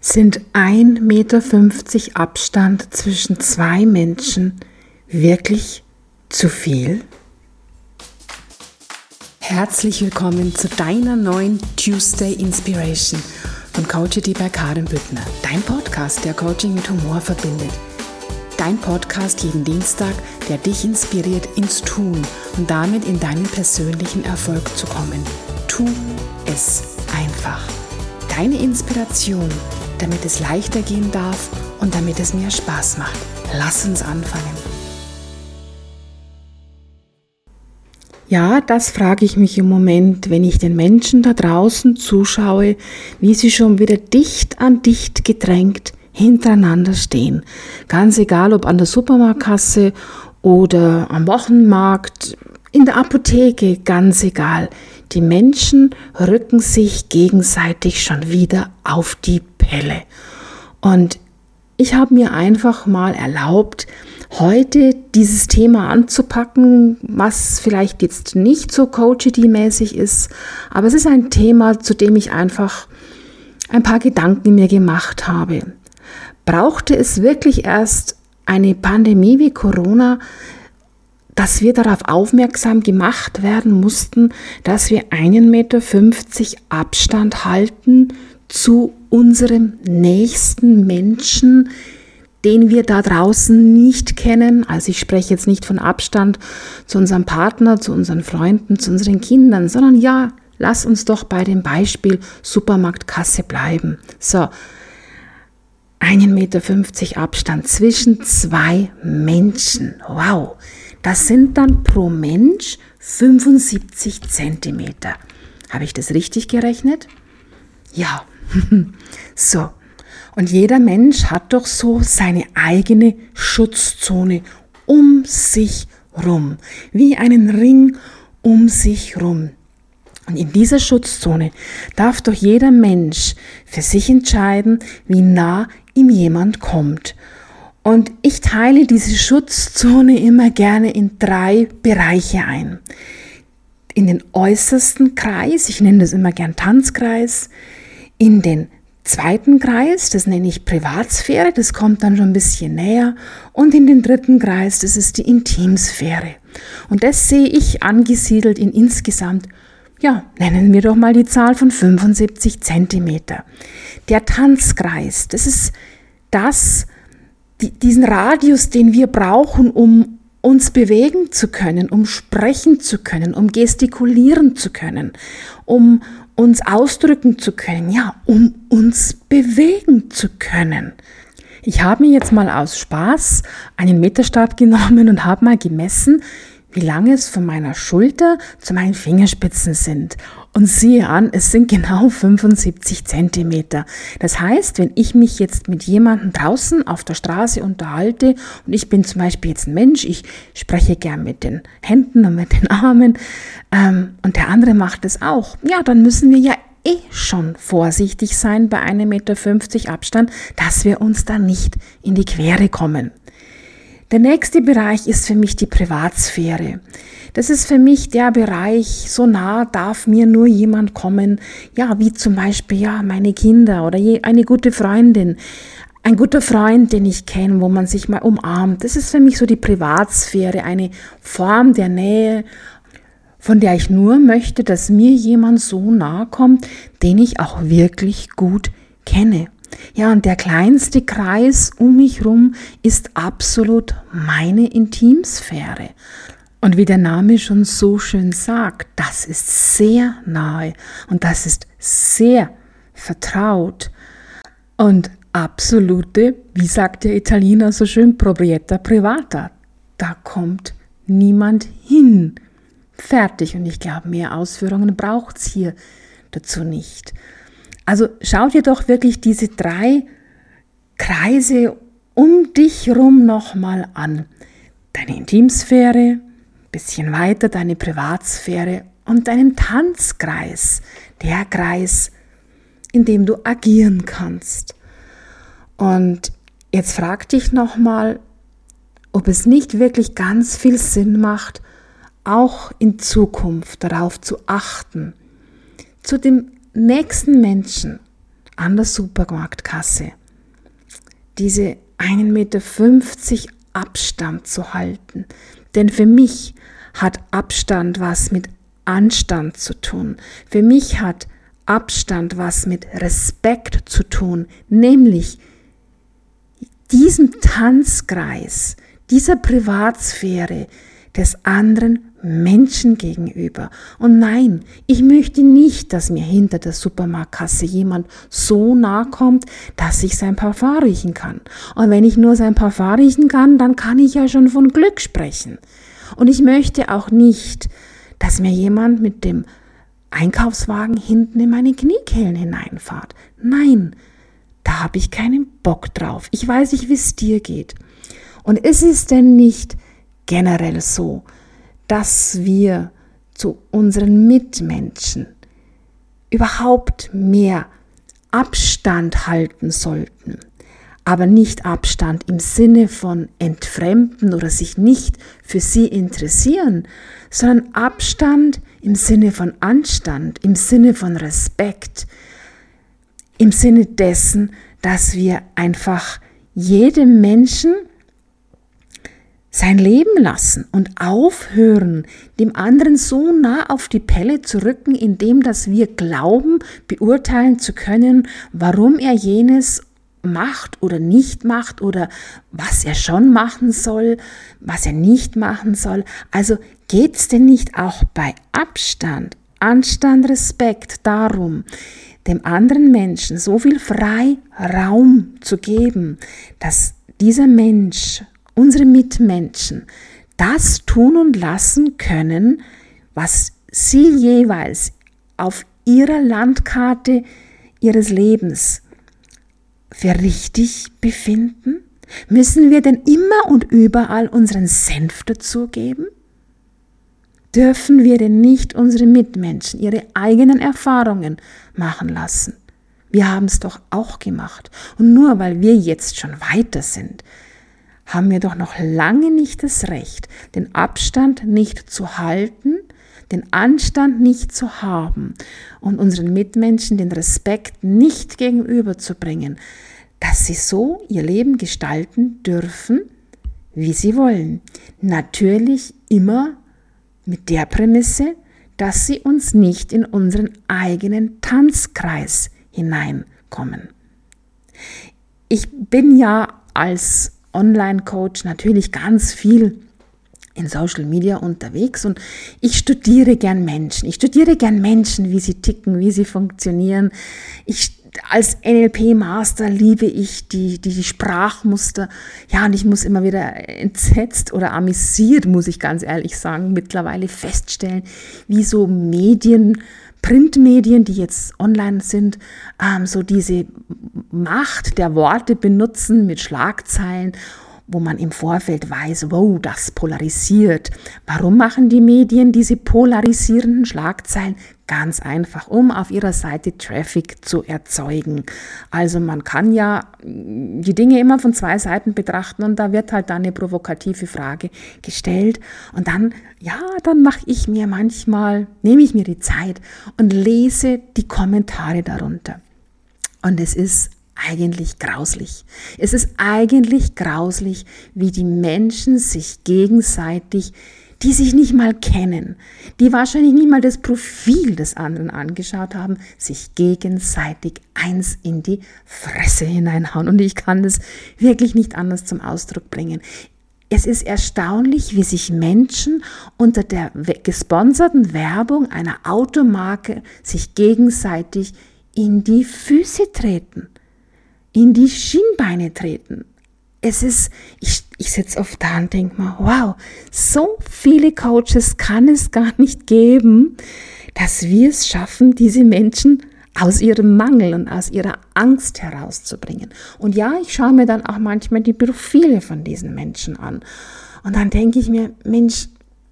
Sind 1,50 Meter Abstand zwischen zwei Menschen wirklich zu viel? Herzlich willkommen zu deiner neuen Tuesday Inspiration von Coachity bei Karin Büttner. Dein Podcast, der Coaching mit Humor verbindet. Dein Podcast jeden Dienstag, der dich inspiriert ins Tun und damit in deinen persönlichen Erfolg zu kommen. Tu es einfach. Deine Inspiration, damit es leichter gehen darf und damit es mehr Spaß macht. Lass uns anfangen. Ja, das frage ich mich im Moment, wenn ich den Menschen da draußen zuschaue, wie sie schon wieder dicht an dicht gedrängt hintereinander stehen. Ganz egal, ob an der Supermarktkasse oder am Wochenmarkt, in der Apotheke, ganz egal. Die Menschen rücken sich gegenseitig schon wieder auf die Pelle. Und ich habe mir einfach mal erlaubt, heute dieses Thema anzupacken, was vielleicht jetzt nicht so coachity-mäßig ist, aber es ist ein Thema, zu dem ich einfach ein paar Gedanken mir gemacht habe. Brauchte es wirklich erst eine Pandemie wie Corona, dass wir darauf aufmerksam gemacht werden mussten, dass wir einen Meter fünfzig Abstand halten zu unserem nächsten Menschen, den wir da draußen nicht kennen. Also ich spreche jetzt nicht von Abstand zu unserem Partner, zu unseren Freunden, zu unseren Kindern, sondern ja, lass uns doch bei dem Beispiel Supermarktkasse bleiben. So, einen Meter fünfzig Abstand zwischen zwei Menschen. Wow. Das sind dann pro Mensch 75 Zentimeter. Habe ich das richtig gerechnet? Ja. so. Und jeder Mensch hat doch so seine eigene Schutzzone um sich rum, wie einen Ring um sich rum. Und in dieser Schutzzone darf doch jeder Mensch für sich entscheiden, wie nah ihm jemand kommt. Und ich teile diese Schutzzone immer gerne in drei Bereiche ein. In den äußersten Kreis, ich nenne das immer gern Tanzkreis, in den zweiten Kreis, das nenne ich Privatsphäre, das kommt dann schon ein bisschen näher, und in den dritten Kreis, das ist die Intimsphäre. Und das sehe ich angesiedelt in insgesamt, ja, nennen wir doch mal die Zahl von 75 Zentimeter. Der Tanzkreis, das ist das, die, diesen Radius, den wir brauchen, um uns bewegen zu können, um sprechen zu können, um gestikulieren zu können, um uns ausdrücken zu können, ja, um uns bewegen zu können. Ich habe mir jetzt mal aus Spaß einen Meterstab genommen und habe mal gemessen, wie lange es von meiner Schulter zu meinen Fingerspitzen sind. Und siehe an, es sind genau 75 Zentimeter. Das heißt, wenn ich mich jetzt mit jemandem draußen auf der Straße unterhalte und ich bin zum Beispiel jetzt ein Mensch, ich spreche gern mit den Händen und mit den Armen ähm, und der andere macht es auch, ja, dann müssen wir ja eh schon vorsichtig sein bei 1,50 Meter Abstand, dass wir uns da nicht in die Quere kommen. Der nächste Bereich ist für mich die Privatsphäre. Das ist für mich der Bereich, so nah darf mir nur jemand kommen, ja, wie zum Beispiel, ja, meine Kinder oder eine gute Freundin, ein guter Freund, den ich kenne, wo man sich mal umarmt. Das ist für mich so die Privatsphäre, eine Form der Nähe, von der ich nur möchte, dass mir jemand so nahe kommt, den ich auch wirklich gut kenne. Ja, und der kleinste Kreis um mich rum ist absolut meine Intimsphäre. Und wie der Name schon so schön sagt, das ist sehr nahe und das ist sehr vertraut und absolute, wie sagt der Italiener so schön, proprietà privata. Da kommt niemand hin. Fertig. Und ich glaube, mehr Ausführungen braucht es hier dazu nicht. Also schau dir doch wirklich diese drei Kreise um dich rum nochmal an. Deine Intimsphäre, bisschen weiter deine Privatsphäre und deinen Tanzkreis, der Kreis, in dem du agieren kannst. Und jetzt frag dich nochmal, ob es nicht wirklich ganz viel Sinn macht, auch in Zukunft darauf zu achten, zu dem nächsten Menschen an der Supermarktkasse diese 1,50 Meter Abstand zu halten. Denn für mich hat Abstand was mit Anstand zu tun. Für mich hat Abstand was mit Respekt zu tun, nämlich diesem Tanzkreis, dieser Privatsphäre des anderen Menschen gegenüber. Und nein, ich möchte nicht, dass mir hinter der Supermarktkasse jemand so nah kommt, dass ich sein Parfum riechen kann. Und wenn ich nur sein Parfum riechen kann, dann kann ich ja schon von Glück sprechen. Und ich möchte auch nicht, dass mir jemand mit dem Einkaufswagen hinten in meine Kniekehlen hineinfahrt. Nein, da habe ich keinen Bock drauf. Ich weiß nicht, wie es dir geht. Und ist es denn nicht generell so, dass wir zu unseren Mitmenschen überhaupt mehr Abstand halten sollten. Aber nicht Abstand im Sinne von entfremden oder sich nicht für sie interessieren, sondern Abstand im Sinne von Anstand, im Sinne von Respekt, im Sinne dessen, dass wir einfach jedem Menschen sein Leben lassen und aufhören, dem anderen so nah auf die Pelle zu rücken, indem dass wir glauben, beurteilen zu können, warum er jenes macht oder nicht macht oder was er schon machen soll, was er nicht machen soll. Also geht es denn nicht auch bei Abstand, Anstand, Respekt darum, dem anderen Menschen so viel Freiraum zu geben, dass dieser Mensch unsere Mitmenschen das tun und lassen können, was sie jeweils auf ihrer Landkarte ihres Lebens für richtig befinden? Müssen wir denn immer und überall unseren Senf dazugeben? Dürfen wir denn nicht unsere Mitmenschen ihre eigenen Erfahrungen machen lassen? Wir haben es doch auch gemacht. Und nur weil wir jetzt schon weiter sind, haben wir doch noch lange nicht das Recht, den Abstand nicht zu halten, den Anstand nicht zu haben und unseren Mitmenschen den Respekt nicht gegenüberzubringen, dass sie so ihr Leben gestalten dürfen, wie sie wollen. Natürlich immer mit der Prämisse, dass sie uns nicht in unseren eigenen Tanzkreis hineinkommen. Ich bin ja als Online-Coach natürlich ganz viel in Social Media unterwegs und ich studiere gern Menschen. Ich studiere gern Menschen, wie sie ticken, wie sie funktionieren. Ich als NLP-Master liebe ich die, die, die Sprachmuster. Ja, und ich muss immer wieder entsetzt oder amüsiert, muss ich ganz ehrlich sagen, mittlerweile feststellen, wie so Medien Printmedien, die jetzt online sind, ähm, so diese Macht der Worte benutzen mit Schlagzeilen wo man im Vorfeld weiß, wow, das polarisiert. Warum machen die Medien diese polarisierenden Schlagzeilen? Ganz einfach, um auf ihrer Seite Traffic zu erzeugen. Also man kann ja die Dinge immer von zwei Seiten betrachten und da wird halt dann eine provokative Frage gestellt und dann, ja, dann mache ich mir manchmal, nehme ich mir die Zeit und lese die Kommentare darunter. Und es ist eigentlich grauslich. Es ist eigentlich grauslich, wie die Menschen sich gegenseitig, die sich nicht mal kennen, die wahrscheinlich nicht mal das Profil des anderen angeschaut haben, sich gegenseitig eins in die Fresse hineinhauen. Und ich kann das wirklich nicht anders zum Ausdruck bringen. Es ist erstaunlich, wie sich Menschen unter der gesponserten Werbung einer Automarke sich gegenseitig in die Füße treten in die Schienbeine treten. Es ist, ich, ich sitze oft da und denke mal, wow, so viele Coaches kann es gar nicht geben, dass wir es schaffen, diese Menschen aus ihrem Mangel und aus ihrer Angst herauszubringen. Und ja, ich schaue mir dann auch manchmal die Profile von diesen Menschen an. Und dann denke ich mir, Mensch,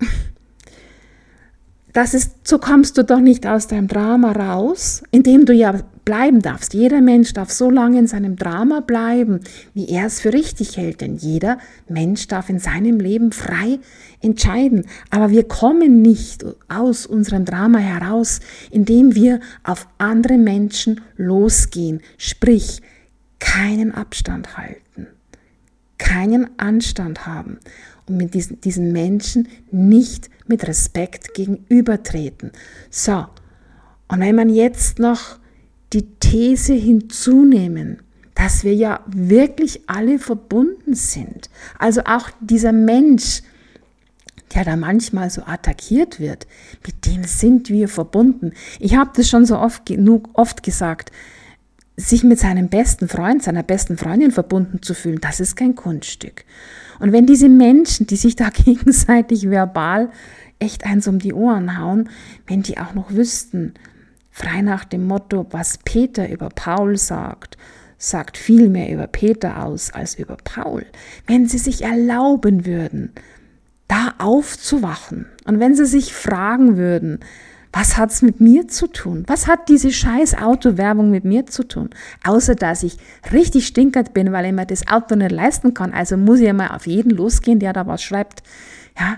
das ist, so kommst du doch nicht aus deinem Drama raus, indem du ja bleiben darfst. Jeder Mensch darf so lange in seinem Drama bleiben, wie er es für richtig hält. Denn jeder Mensch darf in seinem Leben frei entscheiden. Aber wir kommen nicht aus unserem Drama heraus, indem wir auf andere Menschen losgehen. Sprich, keinen Abstand halten, keinen Anstand haben und mit diesen, diesen Menschen nicht mit Respekt gegenübertreten. So, und wenn man jetzt noch die These hinzunehmen, dass wir ja wirklich alle verbunden sind, also auch dieser Mensch, der da manchmal so attackiert wird, mit dem sind wir verbunden. Ich habe das schon so oft genug oft gesagt, sich mit seinem besten Freund, seiner besten Freundin verbunden zu fühlen, das ist kein Kunststück. Und wenn diese Menschen, die sich da gegenseitig verbal echt eins um die Ohren hauen, wenn die auch noch wüssten, frei nach dem Motto, was Peter über Paul sagt, sagt viel mehr über Peter aus als über Paul. Wenn sie sich erlauben würden, da aufzuwachen und wenn sie sich fragen würden, was hat's mit mir zu tun? Was hat diese scheiß Autowerbung mit mir zu tun? Außer dass ich richtig stinkert bin, weil ich mir das Auto nicht leisten kann. Also muss ich ja mal auf jeden losgehen, der da was schreibt. Ja,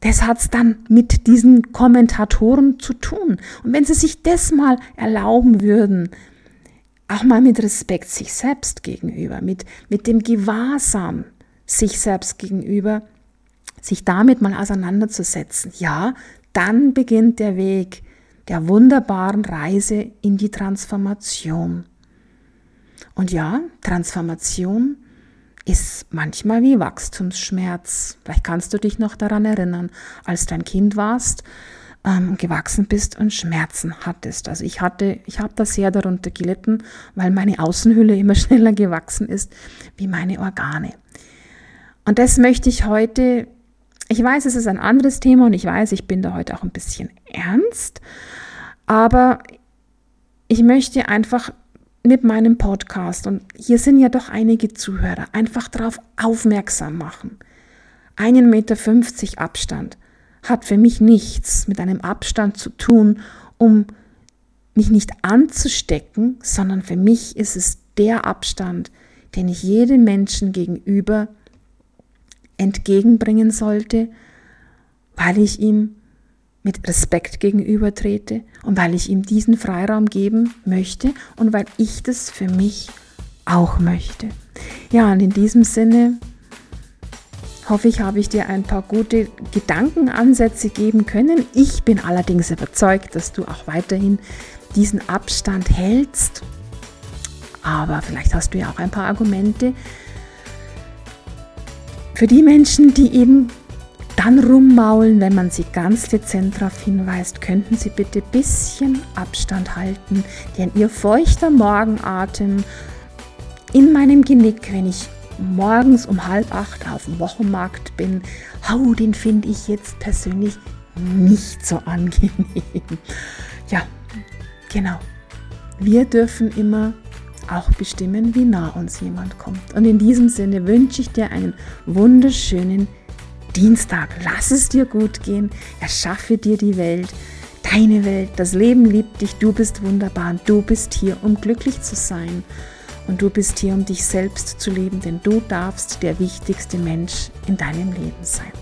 das hat's dann mit diesen Kommentatoren zu tun. Und wenn sie sich das mal erlauben würden, auch mal mit Respekt sich selbst gegenüber, mit, mit dem Gewahrsam sich selbst gegenüber, sich damit mal auseinanderzusetzen. Ja, dann beginnt der Weg der wunderbaren Reise in die Transformation. Und ja, Transformation ist manchmal wie Wachstumsschmerz. Vielleicht kannst du dich noch daran erinnern, als du ein Kind warst, ähm, gewachsen bist und Schmerzen hattest. Also ich hatte, ich habe da sehr darunter gelitten, weil meine Außenhülle immer schneller gewachsen ist wie meine Organe. Und das möchte ich heute ich weiß, es ist ein anderes Thema und ich weiß, ich bin da heute auch ein bisschen ernst, aber ich möchte einfach mit meinem Podcast, und hier sind ja doch einige Zuhörer, einfach darauf aufmerksam machen. Einen Meter fünfzig Abstand hat für mich nichts mit einem Abstand zu tun, um mich nicht anzustecken, sondern für mich ist es der Abstand, den ich jedem Menschen gegenüber entgegenbringen sollte, weil ich ihm mit Respekt gegenüber trete und weil ich ihm diesen Freiraum geben möchte und weil ich das für mich auch möchte. Ja, und in diesem Sinne hoffe ich, habe ich dir ein paar gute Gedankenansätze geben können. Ich bin allerdings überzeugt, dass du auch weiterhin diesen Abstand hältst. Aber vielleicht hast du ja auch ein paar Argumente, für die Menschen, die eben dann rummaulen, wenn man sie ganz dezent darauf hinweist, könnten sie bitte ein bisschen Abstand halten, denn ihr feuchter Morgenatem in meinem Genick, wenn ich morgens um halb acht auf dem Wochenmarkt bin, hau, den finde ich jetzt persönlich nicht so angenehm. Ja, genau. Wir dürfen immer auch bestimmen, wie nah uns jemand kommt. Und in diesem Sinne wünsche ich dir einen wunderschönen Dienstag. Lass es dir gut gehen. Erschaffe dir die Welt, deine Welt. Das Leben liebt dich. Du bist wunderbar. Und du bist hier, um glücklich zu sein. Und du bist hier, um dich selbst zu leben, denn du darfst der wichtigste Mensch in deinem Leben sein.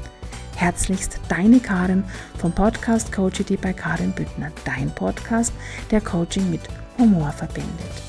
Herzlichst deine Karin vom Podcast Coachity bei Karin Büttner. Dein Podcast, der Coaching mit Humor verbindet.